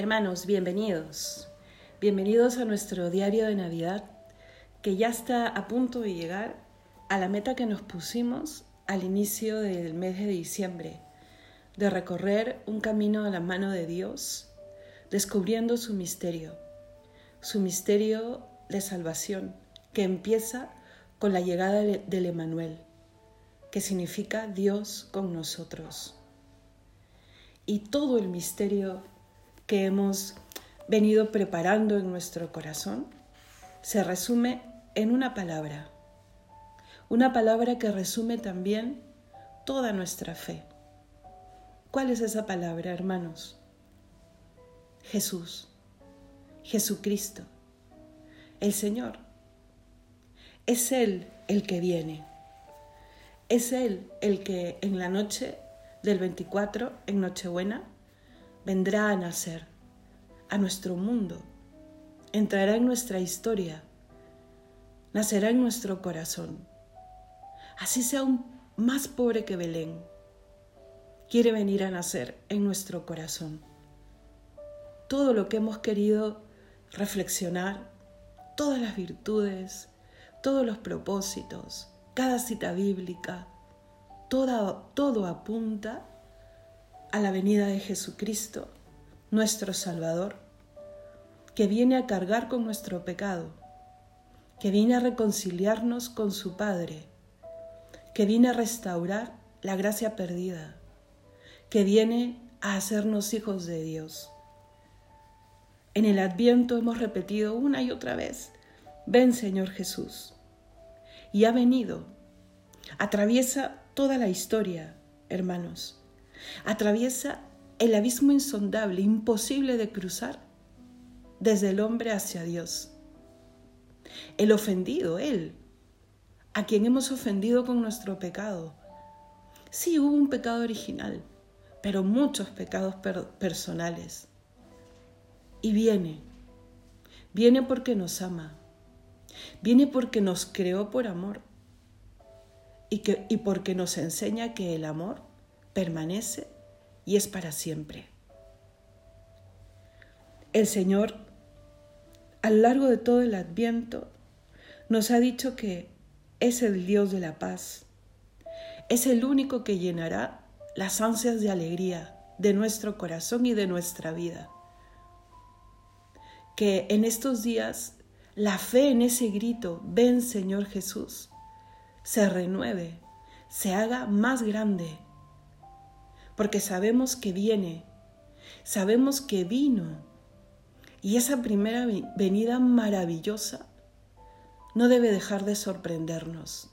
Hermanos, bienvenidos. Bienvenidos a nuestro diario de Navidad que ya está a punto de llegar a la meta que nos pusimos al inicio del mes de diciembre, de recorrer un camino a la mano de Dios, descubriendo su misterio, su misterio de salvación, que empieza con la llegada del Emanuel, que significa Dios con nosotros. Y todo el misterio que hemos venido preparando en nuestro corazón se resume en una palabra, una palabra que resume también toda nuestra fe. ¿Cuál es esa palabra, hermanos? Jesús, Jesucristo, el Señor. Es Él el que viene. Es Él el que en la noche del 24, en Nochebuena, vendrá a nacer a nuestro mundo, entrará en nuestra historia, nacerá en nuestro corazón. Así sea un más pobre que Belén, quiere venir a nacer en nuestro corazón. Todo lo que hemos querido reflexionar, todas las virtudes, todos los propósitos, cada cita bíblica, todo, apunta a la venida de Jesucristo, nuestro Salvador, que viene a cargar con nuestro pecado, que viene a reconciliarnos con su Padre, que viene a restaurar la gracia perdida, que viene a hacernos hijos de Dios. En el adviento hemos repetido una y otra vez, ven Señor Jesús. Y ha venido, atraviesa toda la historia, hermanos Atraviesa el abismo insondable, imposible de cruzar, desde el hombre hacia Dios. El ofendido, Él, a quien hemos ofendido con nuestro pecado. Sí, hubo un pecado original, pero muchos pecados personales. Y viene, viene porque nos ama, viene porque nos creó por amor y, que, y porque nos enseña que el amor permanece y es para siempre. El Señor, a lo largo de todo el adviento, nos ha dicho que es el Dios de la paz. Es el único que llenará las ansias de alegría de nuestro corazón y de nuestra vida. Que en estos días la fe en ese grito, ven Señor Jesús, se renueve, se haga más grande porque sabemos que viene, sabemos que vino. Y esa primera venida maravillosa no debe dejar de sorprendernos.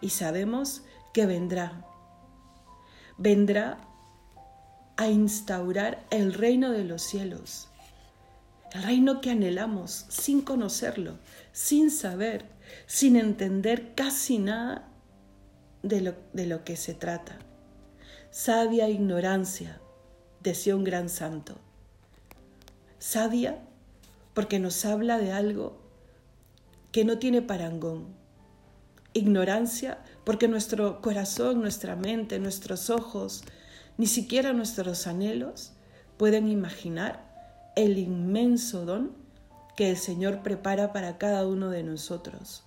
Y sabemos que vendrá. Vendrá a instaurar el reino de los cielos. El reino que anhelamos sin conocerlo, sin saber, sin entender casi nada de lo, de lo que se trata sabia ignorancia, decía un gran santo. Sabia porque nos habla de algo que no tiene parangón. Ignorancia porque nuestro corazón, nuestra mente, nuestros ojos, ni siquiera nuestros anhelos pueden imaginar el inmenso don que el Señor prepara para cada uno de nosotros.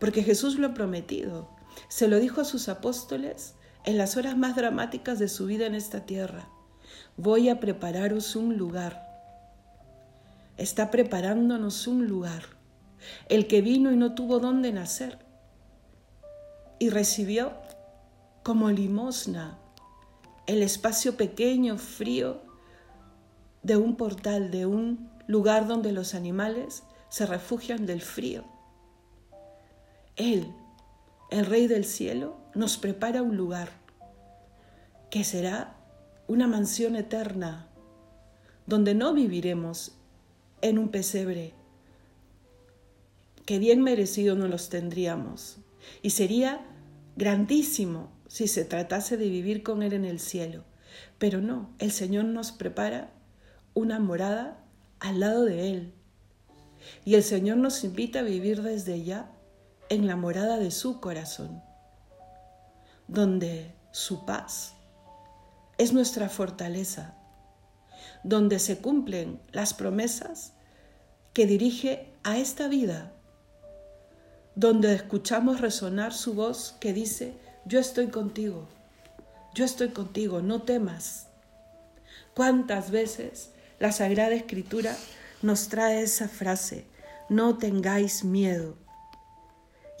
Porque Jesús lo ha prometido, se lo dijo a sus apóstoles en las horas más dramáticas de su vida en esta tierra. Voy a prepararos un lugar. Está preparándonos un lugar. El que vino y no tuvo dónde nacer. Y recibió como limosna el espacio pequeño, frío, de un portal, de un lugar donde los animales se refugian del frío. Él, el Rey del Cielo, nos prepara un lugar que será una mansión eterna, donde no viviremos en un pesebre, que bien merecido no los tendríamos, y sería grandísimo si se tratase de vivir con Él en el cielo. Pero no, el Señor nos prepara una morada al lado de Él. Y el Señor nos invita a vivir desde ya en la morada de su corazón donde su paz es nuestra fortaleza, donde se cumplen las promesas que dirige a esta vida, donde escuchamos resonar su voz que dice, yo estoy contigo, yo estoy contigo, no temas. ¿Cuántas veces la Sagrada Escritura nos trae esa frase, no tengáis miedo?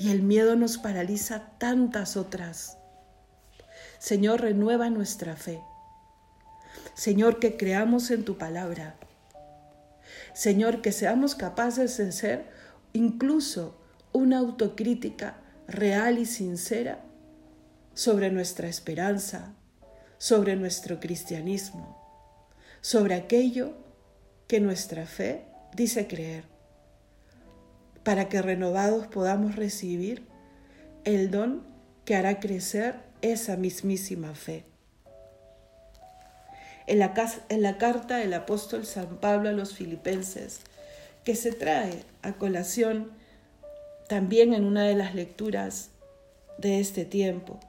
Y el miedo nos paraliza tantas otras. Señor, renueva nuestra fe. Señor, que creamos en tu palabra. Señor, que seamos capaces de ser incluso una autocrítica real y sincera sobre nuestra esperanza, sobre nuestro cristianismo, sobre aquello que nuestra fe dice creer, para que renovados podamos recibir el don que hará crecer esa mismísima fe. En la, en la, carta del apóstol San Pablo a los filipenses, que se trae a colación también en una de las lecturas de este tiempo,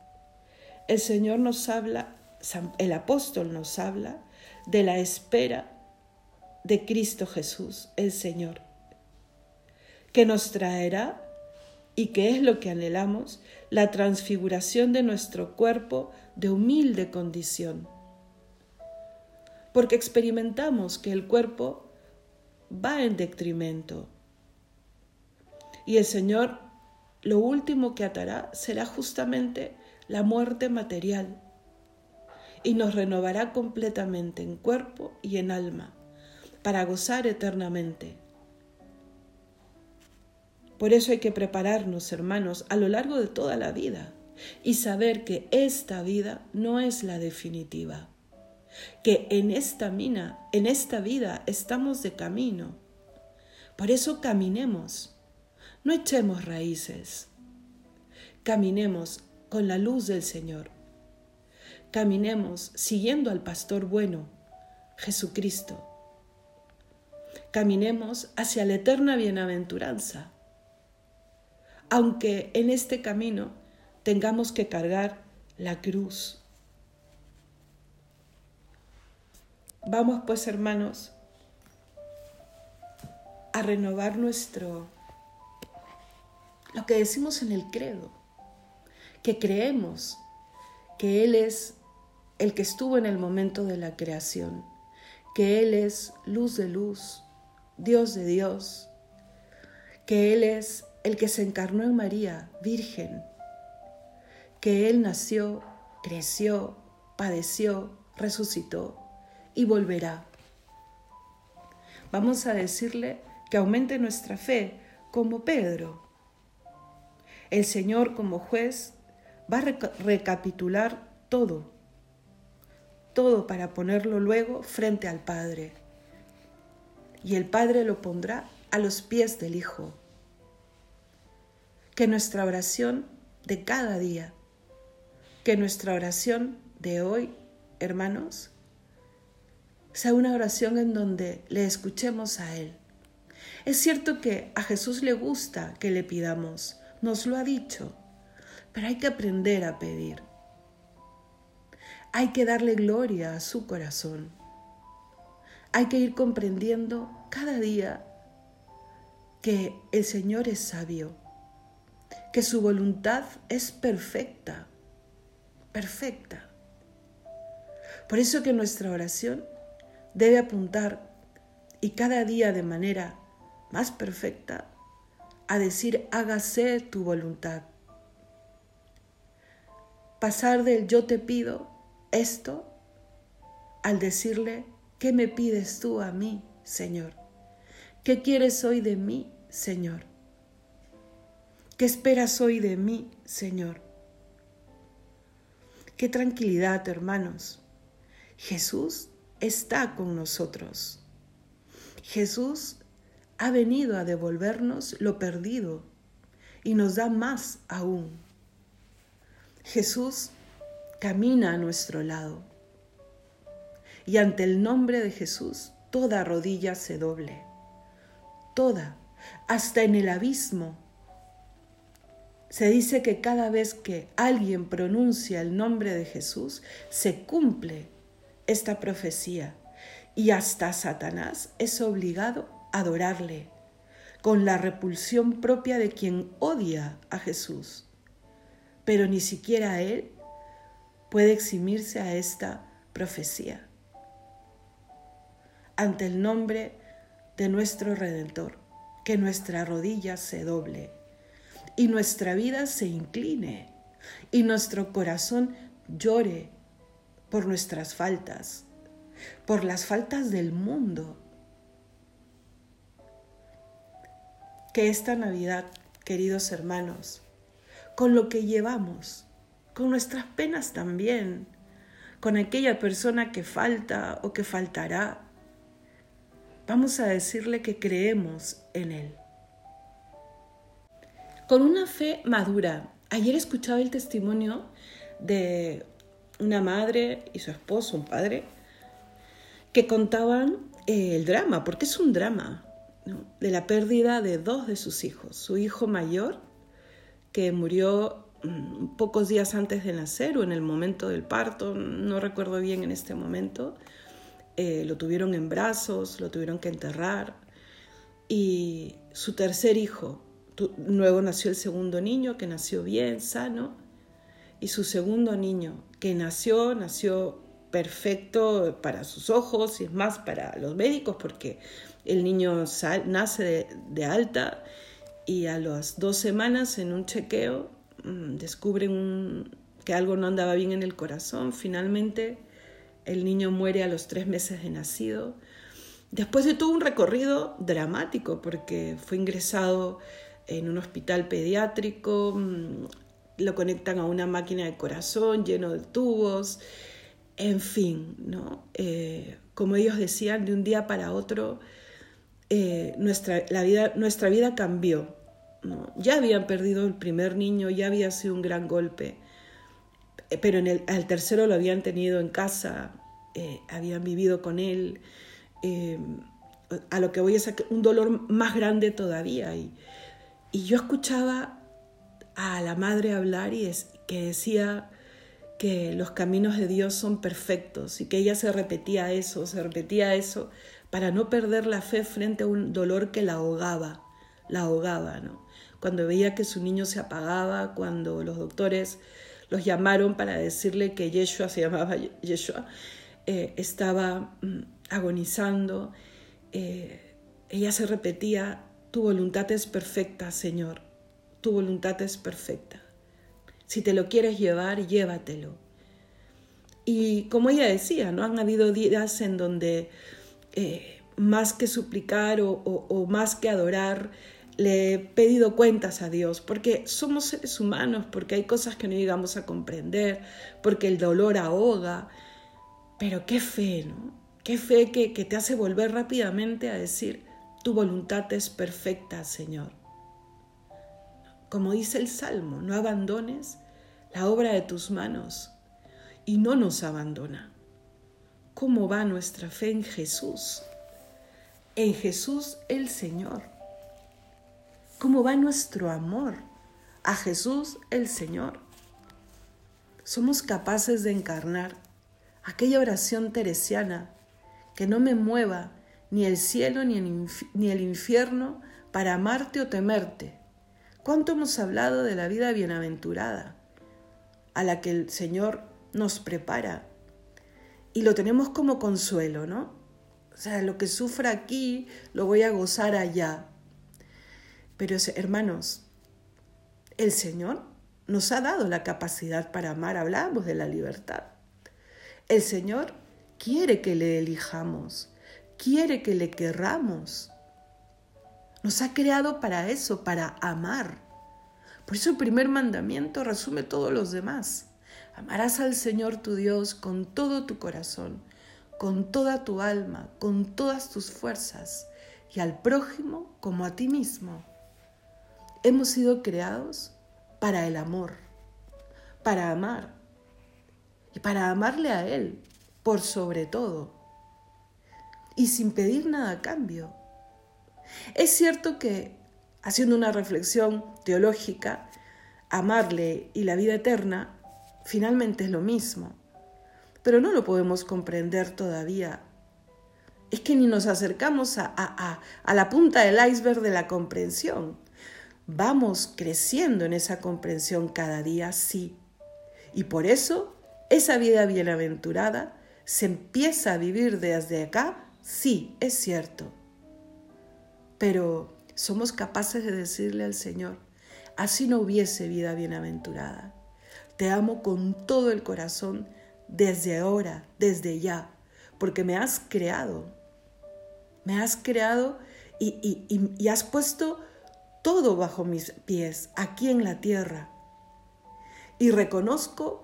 el Señor nos habla, el apóstol nos habla de la espera de Cristo Jesús, el Señor, que nos traerá y que es lo que anhelamos, la transfiguración de nuestro cuerpo de humilde condición. Porque experimentamos que el cuerpo va en detrimento. Y el Señor lo último que atará será justamente la muerte material y nos renovará completamente en cuerpo y en alma para gozar eternamente. Por eso hay que prepararnos, hermanos, a lo largo de toda la vida y saber que esta vida no es la definitiva, que en esta mina, en esta vida estamos de camino. Por eso caminemos, no echemos raíces, caminemos con la luz del Señor. Caminemos siguiendo al pastor bueno, Jesucristo. Caminemos hacia la eterna bienaventuranza aunque en este camino tengamos que cargar la cruz. Vamos pues, hermanos, a renovar nuestro, lo que decimos en el credo, que creemos que Él es el que estuvo en el momento de la creación, que Él es luz de luz, Dios de Dios, que Él es el que se encarnó en María, virgen, que Él nació, creció, padeció, resucitó y volverá. Vamos a decirle que aumente nuestra fe como Pedro. El Señor como juez va a recapitular todo, todo para ponerlo luego frente al Padre. Y el Padre lo pondrá a los pies del Hijo que nuestra oración de cada día, que nuestra oración de hoy, hermanos, sea una oración en donde le escuchemos a Él. Es cierto que a Jesús le gusta que le pidamos, nos lo ha dicho, pero hay que aprender a pedir. Hay que darle gloria a su corazón. Hay que ir comprendiendo cada día que el Señor es sabio que su voluntad es perfecta, perfecta. Por eso que nuestra oración debe apuntar y cada día de manera más perfecta a decir hágase tu voluntad. Pasar del yo te pido esto al decirle, ¿qué me pides tú a mí, Señor? ¿Qué quieres hoy de mí, Señor? ¿Qué esperas hoy de mí, Señor? Qué tranquilidad, hermanos. Jesús está con nosotros. Jesús ha venido a devolvernos lo perdido y nos da más aún. Jesús camina a nuestro lado y ante el nombre de Jesús toda rodilla se doble, toda, hasta en el abismo se dice que cada vez que alguien pronuncia el nombre de Jesús, se cumple esta profecía, y hasta Satanás es obligado a adorarle, con la repulsión propia de quien odia a Jesús. Pero ni siquiera él puede eximirse a esta profecía. Ante el nombre de nuestro Redentor, que nuestra rodilla se doble y nuestra vida se incline y nuestro corazón llore por nuestras faltas, por las faltas del mundo. Que esta Navidad, queridos hermanos, con lo que llevamos, con nuestras penas también, con aquella persona que falta o que faltará, vamos a decirle que creemos en Él. Con una fe madura. Ayer escuchaba el testimonio de una madre y su esposo, un padre, que contaban eh, el drama, porque es un drama, de la pérdida de dos de sus hijos. Su hijo mayor, que murió mm, pocos días antes de nacer o en el momento del parto, no recuerdo bien en este momento, eh, lo tuvieron en brazos, lo tuvieron que enterrar. Y su tercer hijo, luego nació el segundo niño, que nació bien, sano, y su segundo niño, que nació, nació perfecto para sus ojos y es más para los médicos porque el niño nace de, alta y a las dos semanas en un chequeo mm, descubren que algo no andaba bien en el corazón. Finalmente el niño muere a los tres meses de nacido. Después de todo un recorrido dramático porque fue ingresado en un hospital pediátrico, mm, lo conectan a una máquina de corazón lleno de tubos, en fin, ¿no? Eh, como ellos decían, de un día para otro, eh, nuestra, la vida, nuestra vida cambió. Ya habían perdido el primer niño, ya había sido un gran golpe, eh, pero en el, al tercero lo habían tenido en casa, habían vivido con él. a lo que voy es un dolor más grande todavía. Y, y yo escuchaba a la madre hablar y es, que decía que los caminos de Dios son perfectos y que ella se repetía eso, se repetía eso para no perder la fe frente a un dolor que la ahogaba, la ahogaba, ¿no? Cuando veía que su niño se apagaba, cuando los doctores los llamaron para decirle que Yeshua se llamaba Yeshua, eh, estaba mm, agonizando, eh, ella se repetía, tu voluntad es perfecta, Señor tu voluntad es perfecta. Si te lo quieres llevar, llévatelo. Y como ella decía, ¿no? Han habido días en donde eh, más que suplicar o, más que adorar, le he pedido cuentas a Dios, porque somos seres humanos, porque hay cosas que no llegamos a comprender, porque el dolor ahoga. Pero qué fe, ¿no? Qué fe que, que te hace volver rápidamente a decir, tu voluntad es perfecta, Señor. Como dice el Salmo, no abandones la obra de tus manos y no nos abandona. ¿Cómo va nuestra fe en Jesús? En Jesús el Señor. ¿Cómo va nuestro amor a Jesús el Señor? Somos capaces de encarnar aquella oración teresiana que no me mueva ni el cielo ni el, infierno para amarte o temerte, ¿Cuánto hemos hablado de la vida bienaventurada a la que el Señor nos prepara? Y lo tenemos como consuelo, ¿no? O sea, lo que sufra aquí lo voy a gozar allá. Pero hermanos, el Señor nos ha dado la capacidad para amar. Hablamos de la libertad. El Señor quiere que le elijamos, quiere que le querramos. Nos ha creado para eso, para amar. Por eso el primer mandamiento resume todos los demás. Amarás al Señor tu Dios con todo tu corazón, con toda tu alma, con todas tus fuerzas y al prójimo como a ti mismo. Hemos sido creados para el amor, para amar y para amarle a Él por sobre todo y sin pedir nada a cambio es cierto que, haciendo una reflexión teológica, amarle y la vida eterna finalmente es lo mismo, pero no lo podemos comprender todavía, es que ni nos acercamos a, a, la punta del iceberg de la comprensión. Vamos creciendo en esa comprensión cada día, sí. Y por eso esa vida bienaventurada se empieza a vivir desde acá, sí, es cierto. Pero somos capaces de decirle al Señor, así no hubiese vida bienaventurada. Te amo con todo el corazón desde ahora, desde ya, porque me has creado. Me has creado y, y, has puesto todo bajo mis pies, aquí en la tierra. Y reconozco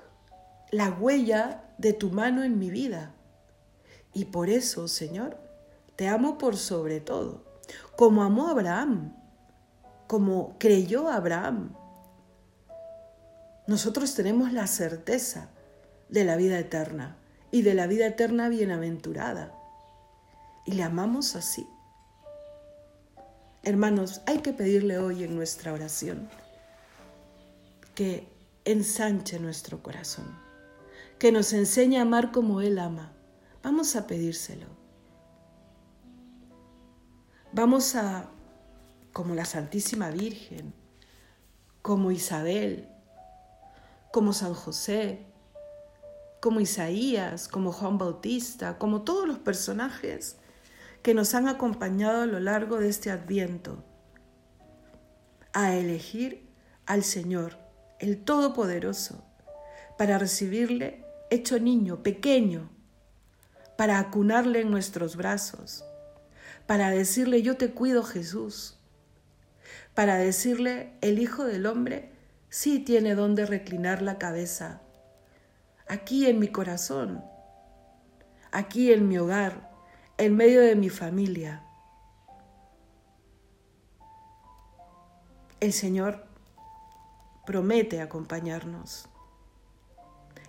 la huella de tu mano en mi vida. Y por eso, Señor, te amo por sobre todo, como amó Abraham, como creyó Abraham. Nosotros tenemos la certeza de la vida eterna y de la vida eterna bienaventurada. Y le amamos así. Hermanos, hay que pedirle hoy en nuestra oración que ensanche nuestro corazón, que nos enseñe a amar como Él ama. Vamos a pedírselo. Vamos a, como la Santísima Virgen, como Isabel, como San José, como Isaías, como Juan Bautista, como todos los personajes que nos han acompañado a lo largo de este adviento, a elegir al Señor, el Todopoderoso, para recibirle hecho niño, pequeño, para acunarle en nuestros brazos, para decirle yo te cuido Jesús, para decirle el Hijo del Hombre sí tiene donde reclinar la cabeza aquí en mi corazón, aquí en mi hogar, en medio de mi familia. El Señor promete acompañarnos.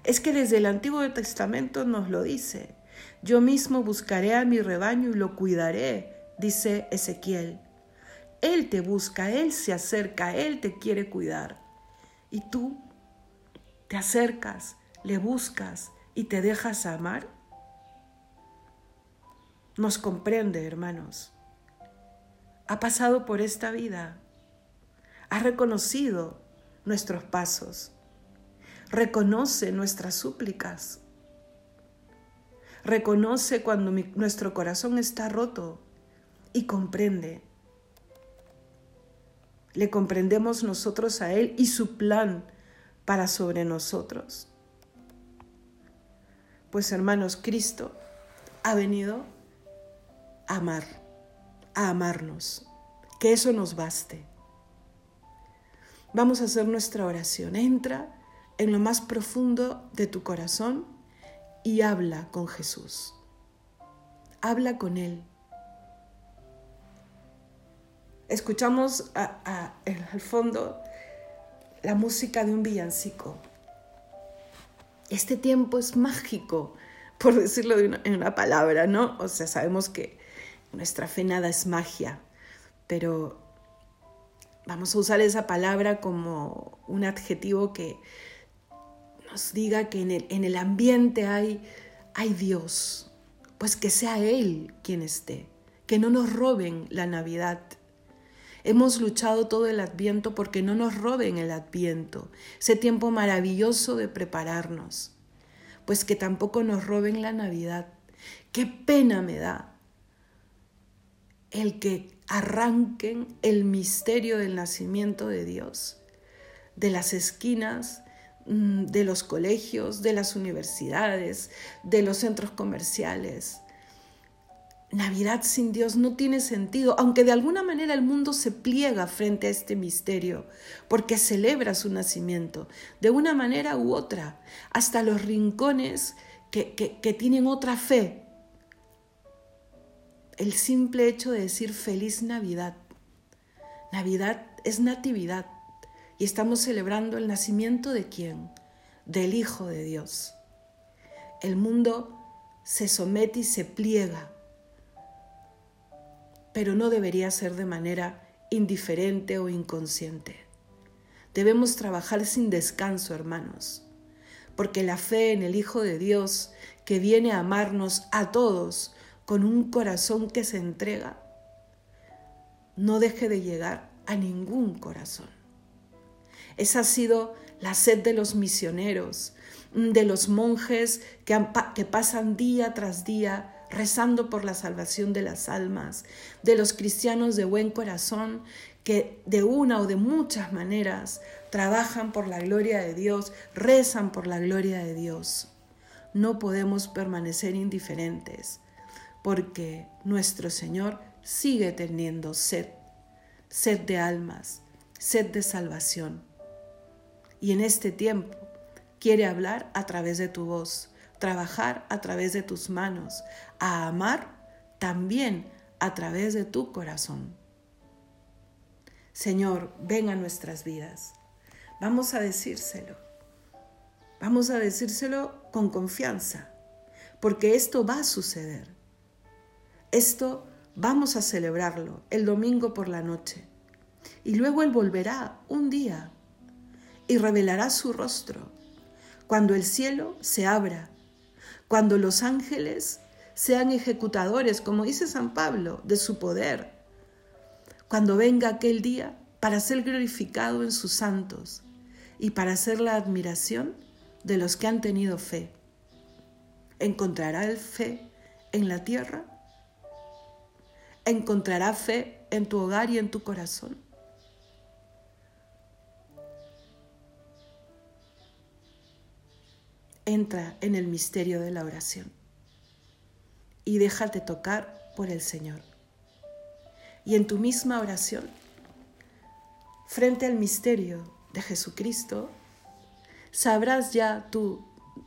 Es que desde el Antiguo Testamento nos lo dice. Yo mismo buscaré a mi rebaño y lo cuidaré, dice Ezequiel. Él te busca, Él se acerca, Él te quiere cuidar. Y tú te acercas, le buscas y te dejas amar? Nos comprende, hermanos. Ha pasado por esta vida. Ha reconocido nuestros pasos. Reconoce nuestras súplicas. Reconoce cuando nuestro corazón está roto y comprende. Le comprendemos nosotros a Él y su plan para sobre nosotros. Pues hermanos, Cristo ha venido a amar, a amarnos. Que eso nos baste. Vamos a hacer nuestra oración. Entra en lo más profundo de tu corazón y habla con Jesús. Habla con Él. Escuchamos al fondo la música de un villancico este tiempo es mágico, por decirlo en una palabra, ¿no? O sea, sabemos que nuestra fe nada es magia, pero vamos a usar esa palabra como un adjetivo que nos diga que en el, en el ambiente hay, hay Dios, pues que sea Él quien esté, que no nos roben la Navidad, Hemos luchado todo el adviento porque no nos roben el adviento, ese tiempo maravilloso de prepararnos. Pues que tampoco nos roben la Navidad. Qué pena me da el que arranquen el misterio del nacimiento de Dios de las esquinas de los colegios, de las universidades, de los centros comerciales, Navidad sin Dios no tiene sentido, aunque de alguna manera el mundo se pliega frente a este misterio, porque celebra su nacimiento, de una manera u otra, hasta los rincones que, que, tienen otra fe. El simple hecho de decir feliz Navidad. Navidad es natividad y estamos celebrando el nacimiento de quién? Del Hijo de Dios. El mundo se somete y se pliega pero no debería ser de manera indiferente o inconsciente. Debemos trabajar sin descanso, hermanos, porque la fe en el Hijo de Dios, que viene a amarnos a todos con un corazón que se entrega, no deje de llegar a ningún corazón. Esa ha sido la sed de los misioneros, de los monjes que, que pasan día tras día rezando por la salvación de las almas, de los cristianos de buen corazón que de una o de muchas maneras trabajan por la gloria de Dios, rezan por la gloria de Dios. No podemos permanecer indiferentes porque nuestro Señor sigue teniendo sed, sed de almas, sed de salvación. Y en este tiempo quiere hablar a través de tu voz, trabajar a través de tus manos, a amar también a través de tu corazón. Señor, ven a nuestras vidas. Vamos a decírselo. Vamos a decírselo con confianza, porque esto va a suceder. Esto vamos a celebrarlo el domingo por la noche. Y luego Él volverá un día y revelará su rostro, cuando el cielo se abra, cuando los ángeles sean ejecutadores, como dice San Pablo, de su poder cuando venga aquel día para ser glorificado en sus santos y para ser la admiración de los que han tenido fe. ¿Encontrará el fe en la tierra? ¿Encontrará fe en tu hogar y en tu corazón? Entra en el misterio de la oración y déjate tocar por el Señor y en tu misma oración, frente al misterio de Jesucristo, sabrás ya tú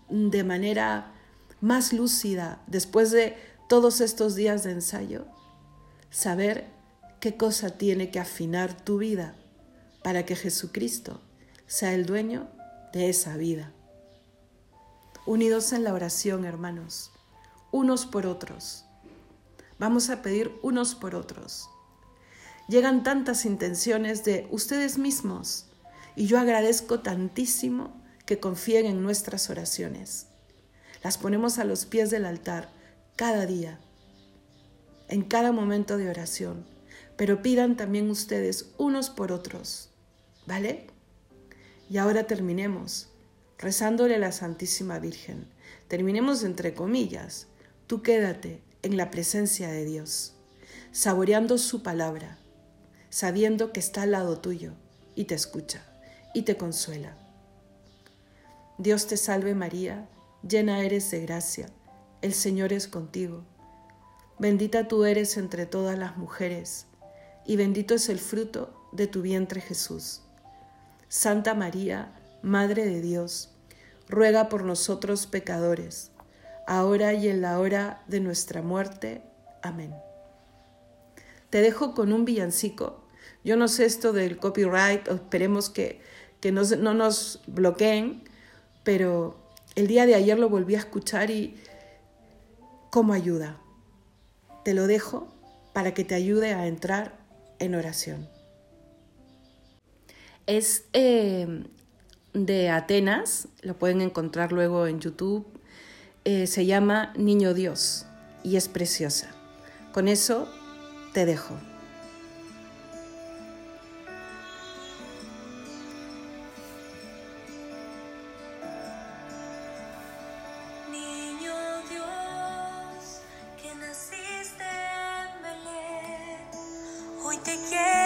de manera más lúcida, después de todos estos días de ensayo, saber qué cosa tiene que afinar tu vida para que Jesucristo sea el dueño de esa vida. Unidos en la oración, hermanos, unos por otros. Vamos a pedir unos por otros llegan tantas intenciones de ustedes mismos y yo agradezco tantísimo que confíen en nuestras oraciones. Las ponemos a los pies del altar cada día, en cada momento de oración, pero pidan también ustedes unos por otros, ¿vale? Y ahora terminemos rezándole a la Santísima Virgen. Terminemos entre comillas. Tú quédate en la presencia de Dios, saboreando su palabra sabiendo que está al lado tuyo y te escucha y te consuela. Dios te salve María, llena eres de gracia, el Señor es contigo. Bendita tú eres entre todas las mujeres, y bendito es el fruto de tu vientre Jesús. Santa María, Madre de Dios, ruega por nosotros pecadores, ahora y en la hora de nuestra muerte. Amén. Te dejo con un villancico yo no sé esto del copyright, esperemos que, no, no nos bloqueen, pero el día de ayer lo volví a escuchar y cómo ayuda. Te lo dejo para que te ayude a entrar en oración. Es eh, de Atenas, lo pueden encontrar luego en YouTube. Eh, se llama Niño Dios y es preciosa. Con eso te dejo. Te quiero